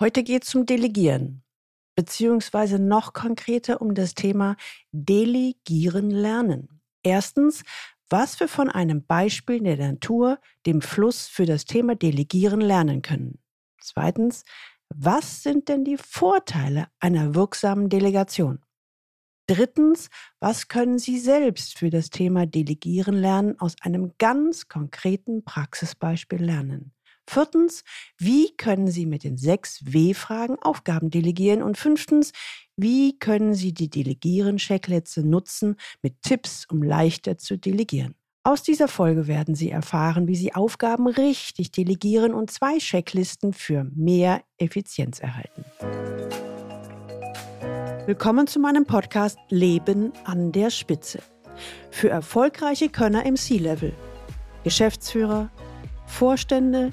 Heute geht es um Delegieren, beziehungsweise noch konkreter um das Thema Delegieren lernen. Erstens, was wir von einem Beispiel der Natur, dem Fluss für das Thema Delegieren lernen können. Zweitens, was sind denn die Vorteile einer wirksamen Delegation? Drittens, was können Sie selbst für das Thema Delegieren lernen aus einem ganz konkreten Praxisbeispiel lernen? Viertens, wie können Sie mit den sechs W-Fragen Aufgaben delegieren? Und fünftens, wie können Sie die Delegieren-Checkliste nutzen mit Tipps, um leichter zu delegieren? Aus dieser Folge werden Sie erfahren, wie Sie Aufgaben richtig delegieren und zwei Checklisten für mehr Effizienz erhalten. Willkommen zu meinem Podcast Leben an der Spitze. Für erfolgreiche Könner im C-Level, Geschäftsführer, Vorstände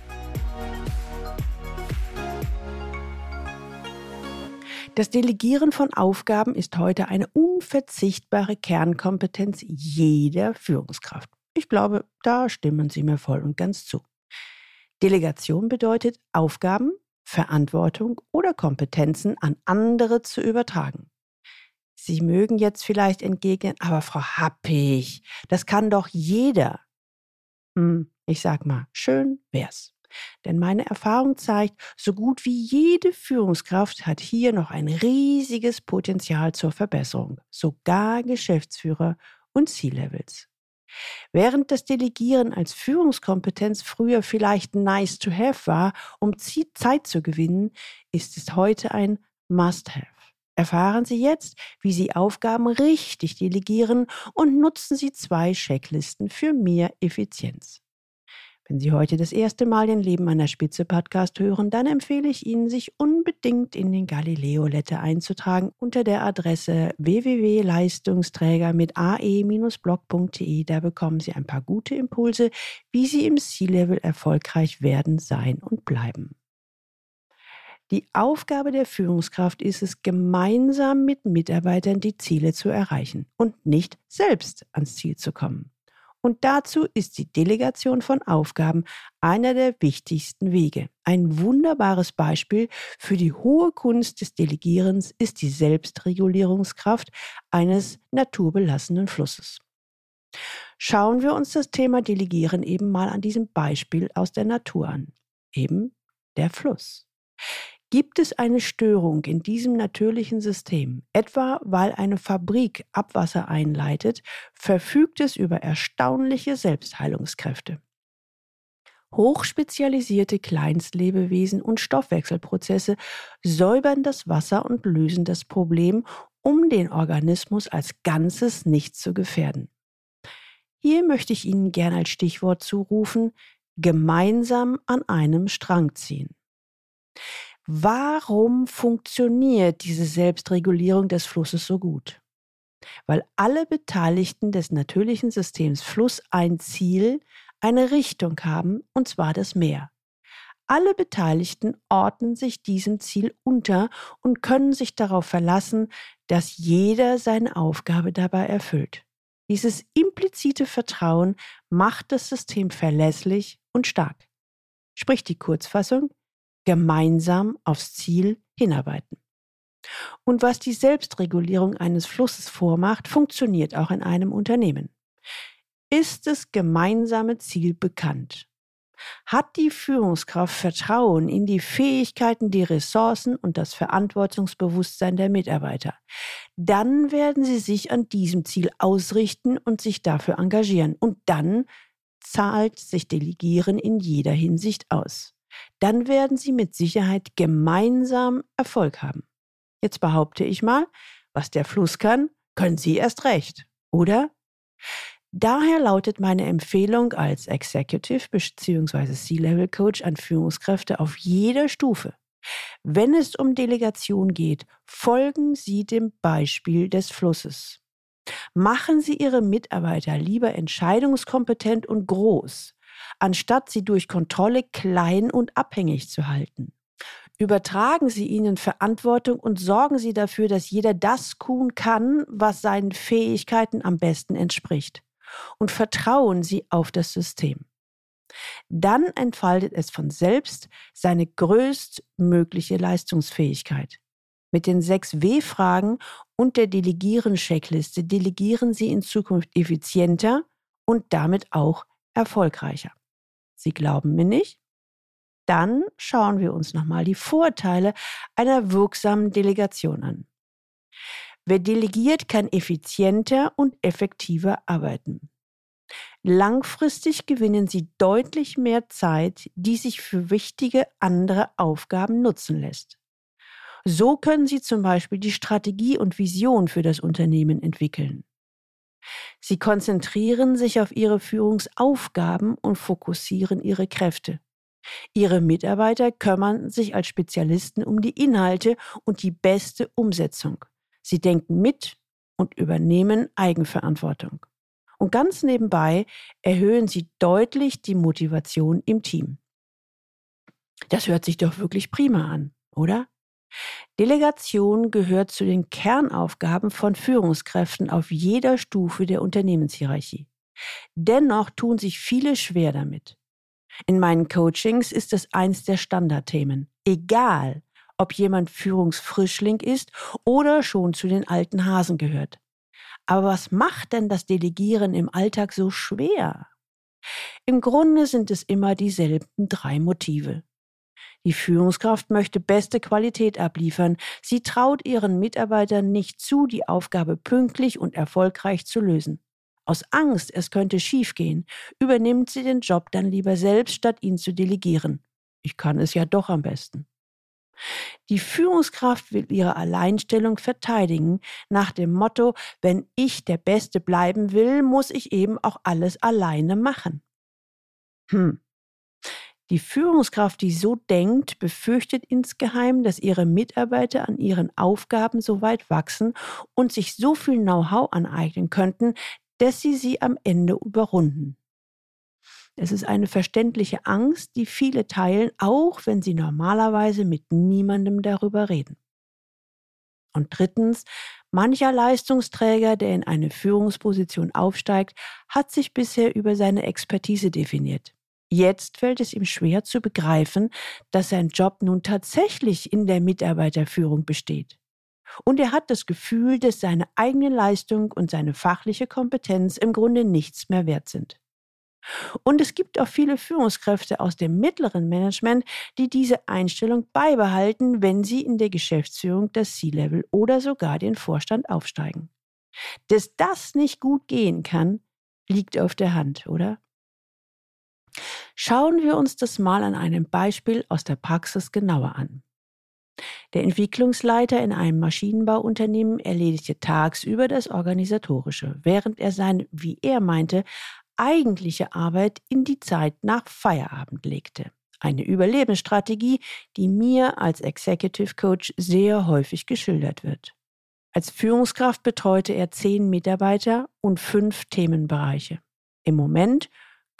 Das Delegieren von Aufgaben ist heute eine unverzichtbare Kernkompetenz jeder Führungskraft. Ich glaube, da stimmen Sie mir voll und ganz zu. Delegation bedeutet, Aufgaben Verantwortung oder Kompetenzen an andere zu übertragen. Sie mögen jetzt vielleicht entgegnen, aber Frau Happig, das kann doch jeder. Hm, ich sag mal, schön wär's. Denn meine Erfahrung zeigt, so gut wie jede Führungskraft hat hier noch ein riesiges Potenzial zur Verbesserung, sogar Geschäftsführer und C-Levels. Während das Delegieren als Führungskompetenz früher vielleicht nice to have war, um Zeit zu gewinnen, ist es heute ein Must-have. Erfahren Sie jetzt, wie Sie Aufgaben richtig delegieren und nutzen Sie zwei Checklisten für mehr Effizienz. Wenn Sie heute das erste Mal den Leben an der Spitze Podcast hören, dann empfehle ich Ihnen, sich unbedingt in den Galileo Letter einzutragen unter der Adresse www.leistungsträger mit ae-blog.de. Da bekommen Sie ein paar gute Impulse, wie Sie im C-Level erfolgreich werden, sein und bleiben. Die Aufgabe der Führungskraft ist es, gemeinsam mit Mitarbeitern die Ziele zu erreichen und nicht selbst ans Ziel zu kommen. Und dazu ist die Delegation von Aufgaben einer der wichtigsten Wege. Ein wunderbares Beispiel für die hohe Kunst des Delegierens ist die Selbstregulierungskraft eines naturbelassenen Flusses. Schauen wir uns das Thema Delegieren eben mal an diesem Beispiel aus der Natur an. Eben der Fluss. Gibt es eine Störung in diesem natürlichen System, etwa weil eine Fabrik Abwasser einleitet, verfügt es über erstaunliche Selbstheilungskräfte. Hochspezialisierte Kleinstlebewesen und Stoffwechselprozesse säubern das Wasser und lösen das Problem, um den Organismus als Ganzes nicht zu gefährden. Hier möchte ich Ihnen gern als Stichwort zurufen, gemeinsam an einem Strang ziehen. Warum funktioniert diese Selbstregulierung des Flusses so gut? Weil alle Beteiligten des natürlichen Systems Fluss ein Ziel, eine Richtung haben, und zwar das Meer. Alle Beteiligten ordnen sich diesem Ziel unter und können sich darauf verlassen, dass jeder seine Aufgabe dabei erfüllt. Dieses implizite Vertrauen macht das System verlässlich und stark. Sprich die Kurzfassung, gemeinsam aufs Ziel hinarbeiten. Und was die Selbstregulierung eines Flusses vormacht, funktioniert auch in einem Unternehmen. Ist das gemeinsame Ziel bekannt? Hat die Führungskraft Vertrauen in die Fähigkeiten, die Ressourcen und das Verantwortungsbewusstsein der Mitarbeiter? Dann werden sie sich an diesem Ziel ausrichten und sich dafür engagieren. Und dann zahlt sich Delegieren in jeder Hinsicht aus dann werden Sie mit Sicherheit gemeinsam Erfolg haben. Jetzt behaupte ich mal, was der Fluss kann, können Sie erst recht, oder? Daher lautet meine Empfehlung als Executive bzw. C-Level Coach an Führungskräfte auf jeder Stufe. Wenn es um Delegation geht, folgen Sie dem Beispiel des Flusses. Machen Sie Ihre Mitarbeiter lieber entscheidungskompetent und groß, anstatt sie durch Kontrolle klein und abhängig zu halten. Übertragen Sie ihnen Verantwortung und sorgen Sie dafür, dass jeder das tun kann, was seinen Fähigkeiten am besten entspricht. Und vertrauen Sie auf das System. Dann entfaltet es von selbst seine größtmögliche Leistungsfähigkeit. Mit den sechs W-Fragen und der Delegieren-Checkliste delegieren Sie in Zukunft effizienter und damit auch erfolgreicher. Sie glauben mir nicht? Dann schauen wir uns nochmal die Vorteile einer wirksamen Delegation an. Wer delegiert, kann effizienter und effektiver arbeiten. Langfristig gewinnen Sie deutlich mehr Zeit, die sich für wichtige andere Aufgaben nutzen lässt. So können Sie zum Beispiel die Strategie und Vision für das Unternehmen entwickeln. Sie konzentrieren sich auf ihre Führungsaufgaben und fokussieren ihre Kräfte. Ihre Mitarbeiter kümmern sich als Spezialisten um die Inhalte und die beste Umsetzung. Sie denken mit und übernehmen Eigenverantwortung. Und ganz nebenbei erhöhen sie deutlich die Motivation im Team. Das hört sich doch wirklich prima an, oder? Delegation gehört zu den Kernaufgaben von Führungskräften auf jeder Stufe der Unternehmenshierarchie. Dennoch tun sich viele schwer damit. In meinen Coachings ist es eins der Standardthemen. Egal, ob jemand Führungsfrischling ist oder schon zu den alten Hasen gehört. Aber was macht denn das Delegieren im Alltag so schwer? Im Grunde sind es immer dieselben drei Motive. Die Führungskraft möchte beste Qualität abliefern. Sie traut ihren Mitarbeitern nicht zu, die Aufgabe pünktlich und erfolgreich zu lösen. Aus Angst, es könnte schiefgehen, übernimmt sie den Job dann lieber selbst, statt ihn zu delegieren. Ich kann es ja doch am besten. Die Führungskraft will ihre Alleinstellung verteidigen, nach dem Motto, wenn ich der Beste bleiben will, muss ich eben auch alles alleine machen. Hm, die Führungskraft, die so denkt, befürchtet insgeheim, dass ihre Mitarbeiter an ihren Aufgaben so weit wachsen und sich so viel Know-how aneignen könnten, dass sie sie am Ende überrunden. Es ist eine verständliche Angst, die viele teilen, auch wenn sie normalerweise mit niemandem darüber reden. Und drittens, mancher Leistungsträger, der in eine Führungsposition aufsteigt, hat sich bisher über seine Expertise definiert. Jetzt fällt es ihm schwer zu begreifen, dass sein Job nun tatsächlich in der Mitarbeiterführung besteht. Und er hat das Gefühl, dass seine eigene Leistung und seine fachliche Kompetenz im Grunde nichts mehr wert sind. Und es gibt auch viele Führungskräfte aus dem mittleren Management, die diese Einstellung beibehalten, wenn sie in der Geschäftsführung das C-Level oder sogar den Vorstand aufsteigen. Dass das nicht gut gehen kann, liegt auf der Hand, oder? Schauen wir uns das mal an einem Beispiel aus der Praxis genauer an. Der Entwicklungsleiter in einem Maschinenbauunternehmen erledigte tagsüber das Organisatorische, während er seine, wie er meinte, eigentliche Arbeit in die Zeit nach Feierabend legte. Eine Überlebensstrategie, die mir als Executive Coach sehr häufig geschildert wird. Als Führungskraft betreute er zehn Mitarbeiter und fünf Themenbereiche. Im Moment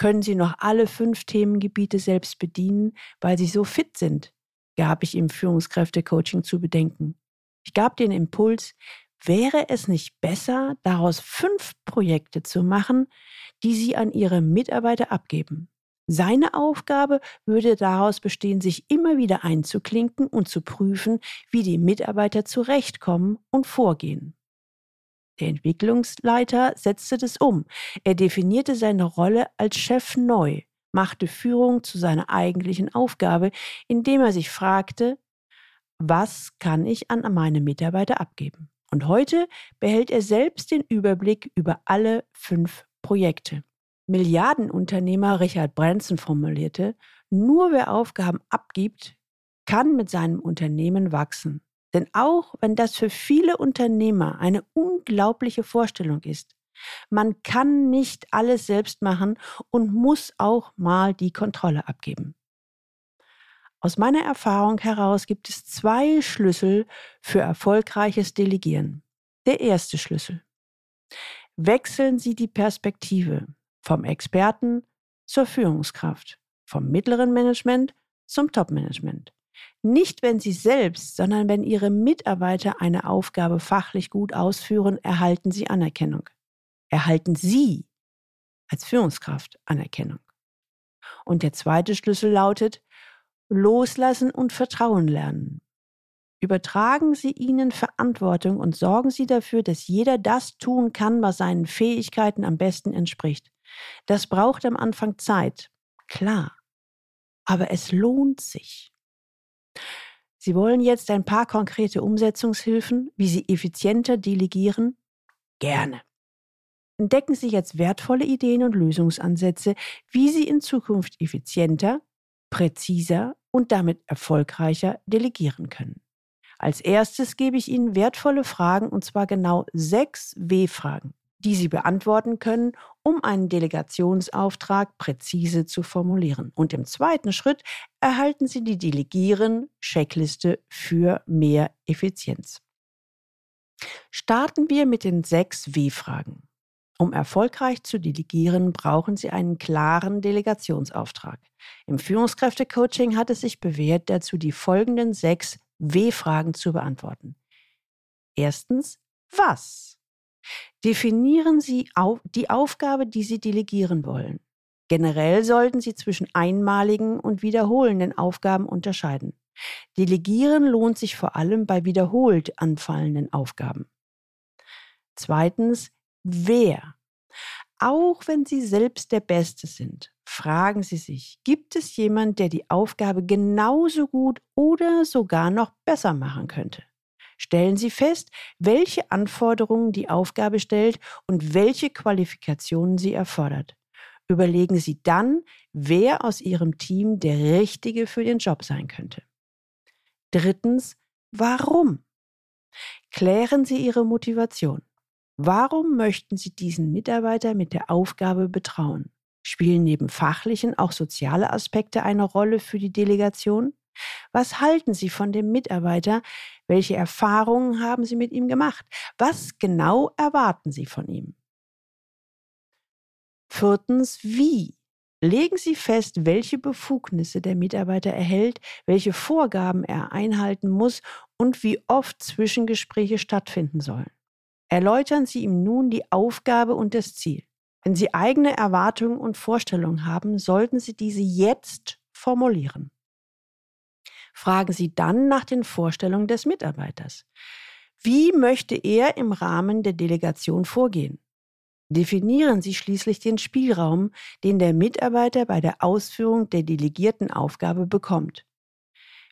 können Sie noch alle fünf Themengebiete selbst bedienen, weil Sie so fit sind, gab ich im Führungskräftecoaching zu bedenken. Ich gab den Impuls, wäre es nicht besser, daraus fünf Projekte zu machen, die Sie an Ihre Mitarbeiter abgeben? Seine Aufgabe würde daraus bestehen, sich immer wieder einzuklinken und zu prüfen, wie die Mitarbeiter zurechtkommen und vorgehen. Der Entwicklungsleiter setzte das um. Er definierte seine Rolle als Chef neu, machte Führung zu seiner eigentlichen Aufgabe, indem er sich fragte, was kann ich an meine Mitarbeiter abgeben? Und heute behält er selbst den Überblick über alle fünf Projekte. Milliardenunternehmer Richard Branson formulierte, nur wer Aufgaben abgibt, kann mit seinem Unternehmen wachsen. Denn auch wenn das für viele Unternehmer eine unglaubliche Vorstellung ist, man kann nicht alles selbst machen und muss auch mal die Kontrolle abgeben. Aus meiner Erfahrung heraus gibt es zwei Schlüssel für erfolgreiches Delegieren. Der erste Schlüssel. Wechseln Sie die Perspektive vom Experten zur Führungskraft, vom mittleren Management zum Top-Management. Nicht, wenn Sie selbst, sondern wenn Ihre Mitarbeiter eine Aufgabe fachlich gut ausführen, erhalten Sie Anerkennung. Erhalten Sie als Führungskraft Anerkennung. Und der zweite Schlüssel lautet, loslassen und Vertrauen lernen. Übertragen Sie ihnen Verantwortung und sorgen Sie dafür, dass jeder das tun kann, was seinen Fähigkeiten am besten entspricht. Das braucht am Anfang Zeit, klar, aber es lohnt sich. Sie wollen jetzt ein paar konkrete Umsetzungshilfen, wie Sie effizienter delegieren? Gerne. Entdecken Sie jetzt wertvolle Ideen und Lösungsansätze, wie Sie in Zukunft effizienter, präziser und damit erfolgreicher delegieren können. Als erstes gebe ich Ihnen wertvolle Fragen, und zwar genau sechs W-Fragen, die Sie beantworten können, um einen Delegationsauftrag präzise zu formulieren. Und im zweiten Schritt erhalten Sie die Delegieren-Checkliste für mehr Effizienz. Starten wir mit den sechs W-Fragen. Um erfolgreich zu delegieren, brauchen Sie einen klaren Delegationsauftrag. Im Führungskräftecoaching hat es sich bewährt, dazu die folgenden sechs W-Fragen zu beantworten. Erstens, was? Definieren Sie die Aufgabe, die Sie delegieren wollen. Generell sollten Sie zwischen einmaligen und wiederholenden Aufgaben unterscheiden. Delegieren lohnt sich vor allem bei wiederholt anfallenden Aufgaben. Zweitens, wer? Auch wenn Sie selbst der Beste sind, fragen Sie sich, gibt es jemand, der die Aufgabe genauso gut oder sogar noch besser machen könnte? Stellen Sie fest, welche Anforderungen die Aufgabe stellt und welche Qualifikationen sie erfordert. Überlegen Sie dann, wer aus Ihrem Team der Richtige für den Job sein könnte. Drittens, warum? Klären Sie Ihre Motivation. Warum möchten Sie diesen Mitarbeiter mit der Aufgabe betrauen? Spielen neben fachlichen auch soziale Aspekte eine Rolle für die Delegation? Was halten Sie von dem Mitarbeiter? Welche Erfahrungen haben Sie mit ihm gemacht? Was genau erwarten Sie von ihm? Viertens, wie? Legen Sie fest, welche Befugnisse der Mitarbeiter erhält, welche Vorgaben er einhalten muss und wie oft Zwischengespräche stattfinden sollen. Erläutern Sie ihm nun die Aufgabe und das Ziel. Wenn Sie eigene Erwartungen und Vorstellungen haben, sollten Sie diese jetzt formulieren. Fragen Sie dann nach den Vorstellungen des Mitarbeiters. Wie möchte er im Rahmen der Delegation vorgehen? Definieren Sie schließlich den Spielraum, den der Mitarbeiter bei der Ausführung der delegierten Aufgabe bekommt.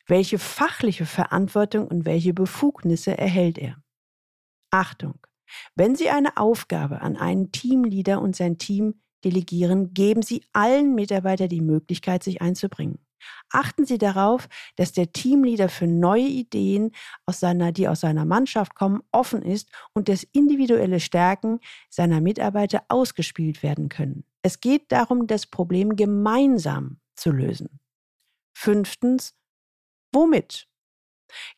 Welche fachliche Verantwortung und welche Befugnisse erhält er? Achtung! Wenn Sie eine Aufgabe an einen Teamleader und sein Team delegieren, geben Sie allen Mitarbeitern die Möglichkeit, sich einzubringen. Achten Sie darauf, dass der Teamleader für neue Ideen, aus seiner, die aus seiner Mannschaft kommen, offen ist und dass individuelle Stärken seiner Mitarbeiter ausgespielt werden können. Es geht darum, das Problem gemeinsam zu lösen. Fünftens, womit?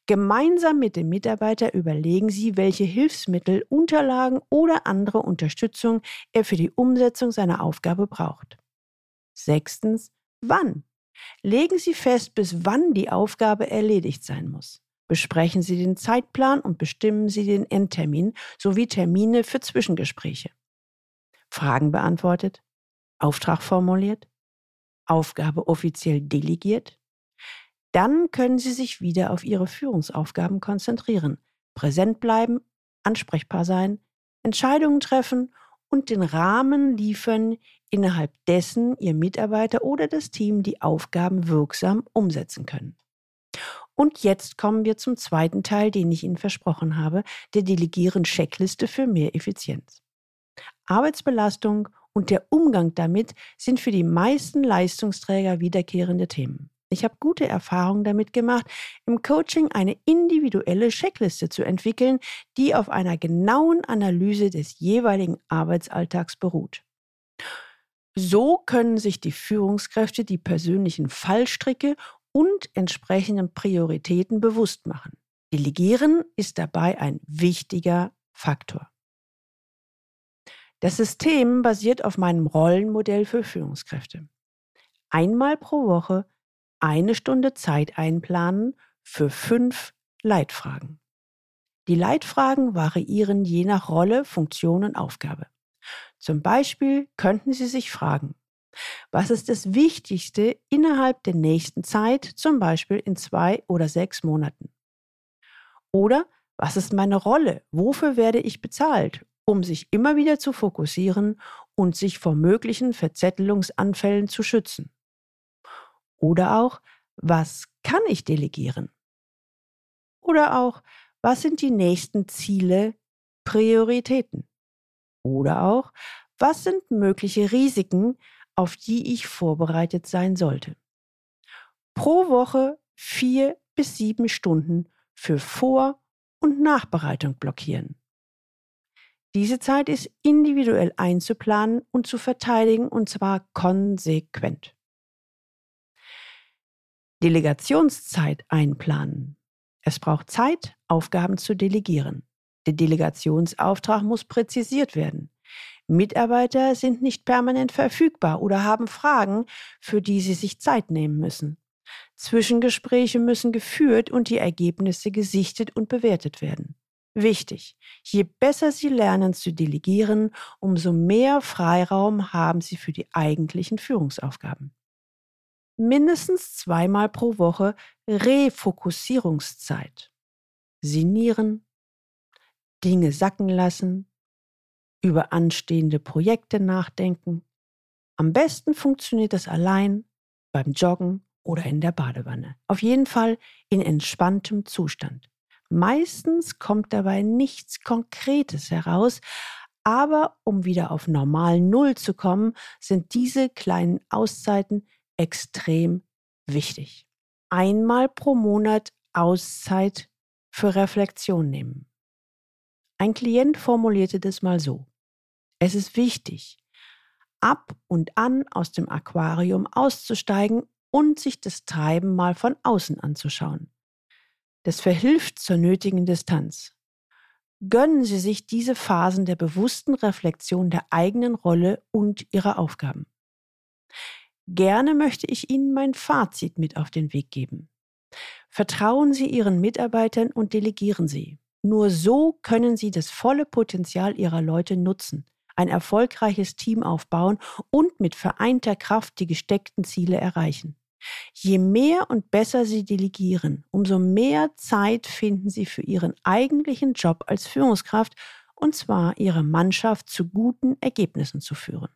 Gemeinsam mit dem Mitarbeiter überlegen Sie, welche Hilfsmittel, Unterlagen oder andere Unterstützung er für die Umsetzung seiner Aufgabe braucht. Sechstens, wann? Legen Sie fest, bis wann die Aufgabe erledigt sein muss. Besprechen Sie den Zeitplan und bestimmen Sie den Endtermin sowie Termine für Zwischengespräche. Fragen beantwortet? Auftrag formuliert? Aufgabe offiziell delegiert? Dann können Sie sich wieder auf Ihre Führungsaufgaben konzentrieren, präsent bleiben, ansprechbar sein, Entscheidungen treffen und den Rahmen liefern, innerhalb dessen Ihr Mitarbeiter oder das Team die Aufgaben wirksam umsetzen können. Und jetzt kommen wir zum zweiten Teil, den ich Ihnen versprochen habe, der Delegieren-Checkliste für mehr Effizienz. Arbeitsbelastung und der Umgang damit sind für die meisten Leistungsträger wiederkehrende Themen. Ich habe gute Erfahrungen damit gemacht, im Coaching eine individuelle Checkliste zu entwickeln, die auf einer genauen Analyse des jeweiligen Arbeitsalltags beruht. So können sich die Führungskräfte die persönlichen Fallstricke und entsprechenden Prioritäten bewusst machen. Delegieren ist dabei ein wichtiger Faktor. Das System basiert auf meinem Rollenmodell für Führungskräfte. Einmal pro Woche eine Stunde Zeit einplanen für fünf Leitfragen. Die Leitfragen variieren je nach Rolle, Funktion und Aufgabe. Zum Beispiel könnten Sie sich fragen, was ist das Wichtigste innerhalb der nächsten Zeit, zum Beispiel in zwei oder sechs Monaten? Oder was ist meine Rolle? Wofür werde ich bezahlt? Um sich immer wieder zu fokussieren und sich vor möglichen Verzettelungsanfällen zu schützen. Oder auch, was kann ich delegieren? Oder auch, was sind die nächsten Ziele, Prioritäten? Oder auch, was sind mögliche Risiken, auf die ich vorbereitet sein sollte? Pro Woche vier bis sieben Stunden für Vor- und Nachbereitung blockieren. Diese Zeit ist individuell einzuplanen und zu verteidigen und zwar konsequent. Delegationszeit einplanen. Es braucht Zeit, Aufgaben zu delegieren. Der Delegationsauftrag muss präzisiert werden. Mitarbeiter sind nicht permanent verfügbar oder haben Fragen, für die sie sich Zeit nehmen müssen. Zwischengespräche müssen geführt und die Ergebnisse gesichtet und bewertet werden. Wichtig, je besser Sie lernen zu delegieren, umso mehr Freiraum haben Sie für die eigentlichen Führungsaufgaben mindestens zweimal pro Woche Refokussierungszeit. Sinieren, Dinge sacken lassen, über anstehende Projekte nachdenken. Am besten funktioniert das allein, beim Joggen oder in der Badewanne. Auf jeden Fall in entspanntem Zustand. Meistens kommt dabei nichts Konkretes heraus, aber um wieder auf normal Null zu kommen, sind diese kleinen Auszeiten extrem wichtig. Einmal pro Monat Auszeit für Reflexion nehmen. Ein Klient formulierte das mal so. Es ist wichtig, ab und an aus dem Aquarium auszusteigen und sich das Treiben mal von außen anzuschauen. Das verhilft zur nötigen Distanz. Gönnen Sie sich diese Phasen der bewussten Reflexion der eigenen Rolle und ihrer Aufgaben. Gerne möchte ich Ihnen mein Fazit mit auf den Weg geben. Vertrauen Sie Ihren Mitarbeitern und delegieren Sie. Nur so können Sie das volle Potenzial Ihrer Leute nutzen, ein erfolgreiches Team aufbauen und mit vereinter Kraft die gesteckten Ziele erreichen. Je mehr und besser Sie delegieren, umso mehr Zeit finden Sie für Ihren eigentlichen Job als Führungskraft, und zwar Ihre Mannschaft zu guten Ergebnissen zu führen.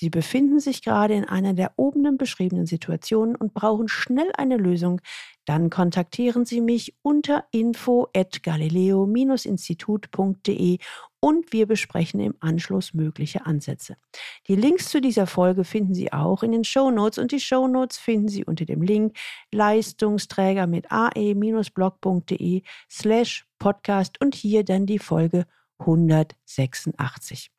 Sie befinden sich gerade in einer der oben beschriebenen Situationen und brauchen schnell eine Lösung, dann kontaktieren Sie mich unter info at galileo-institut.de und wir besprechen im Anschluss mögliche Ansätze. Die Links zu dieser Folge finden Sie auch in den Show Notes und die Show Notes finden Sie unter dem Link Leistungsträger mit ae-blog.de slash podcast und hier dann die Folge 186.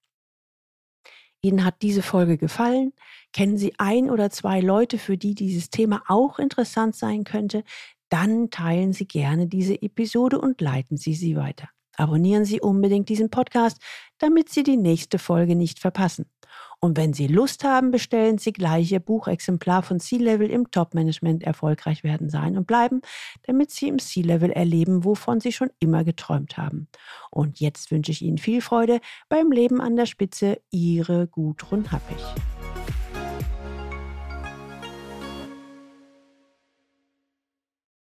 Ihnen hat diese Folge gefallen? Kennen Sie ein oder zwei Leute, für die dieses Thema auch interessant sein könnte? Dann teilen Sie gerne diese Episode und leiten Sie sie weiter. Abonnieren Sie unbedingt diesen Podcast, damit Sie die nächste Folge nicht verpassen. Und wenn Sie Lust haben, bestellen Sie gleich Ihr Buchexemplar von C-Level im Top-Management erfolgreich werden sein und bleiben, damit Sie im C-Level erleben, wovon Sie schon immer geträumt haben. Und jetzt wünsche ich Ihnen viel Freude beim Leben an der Spitze. Ihre Gudrun Happig.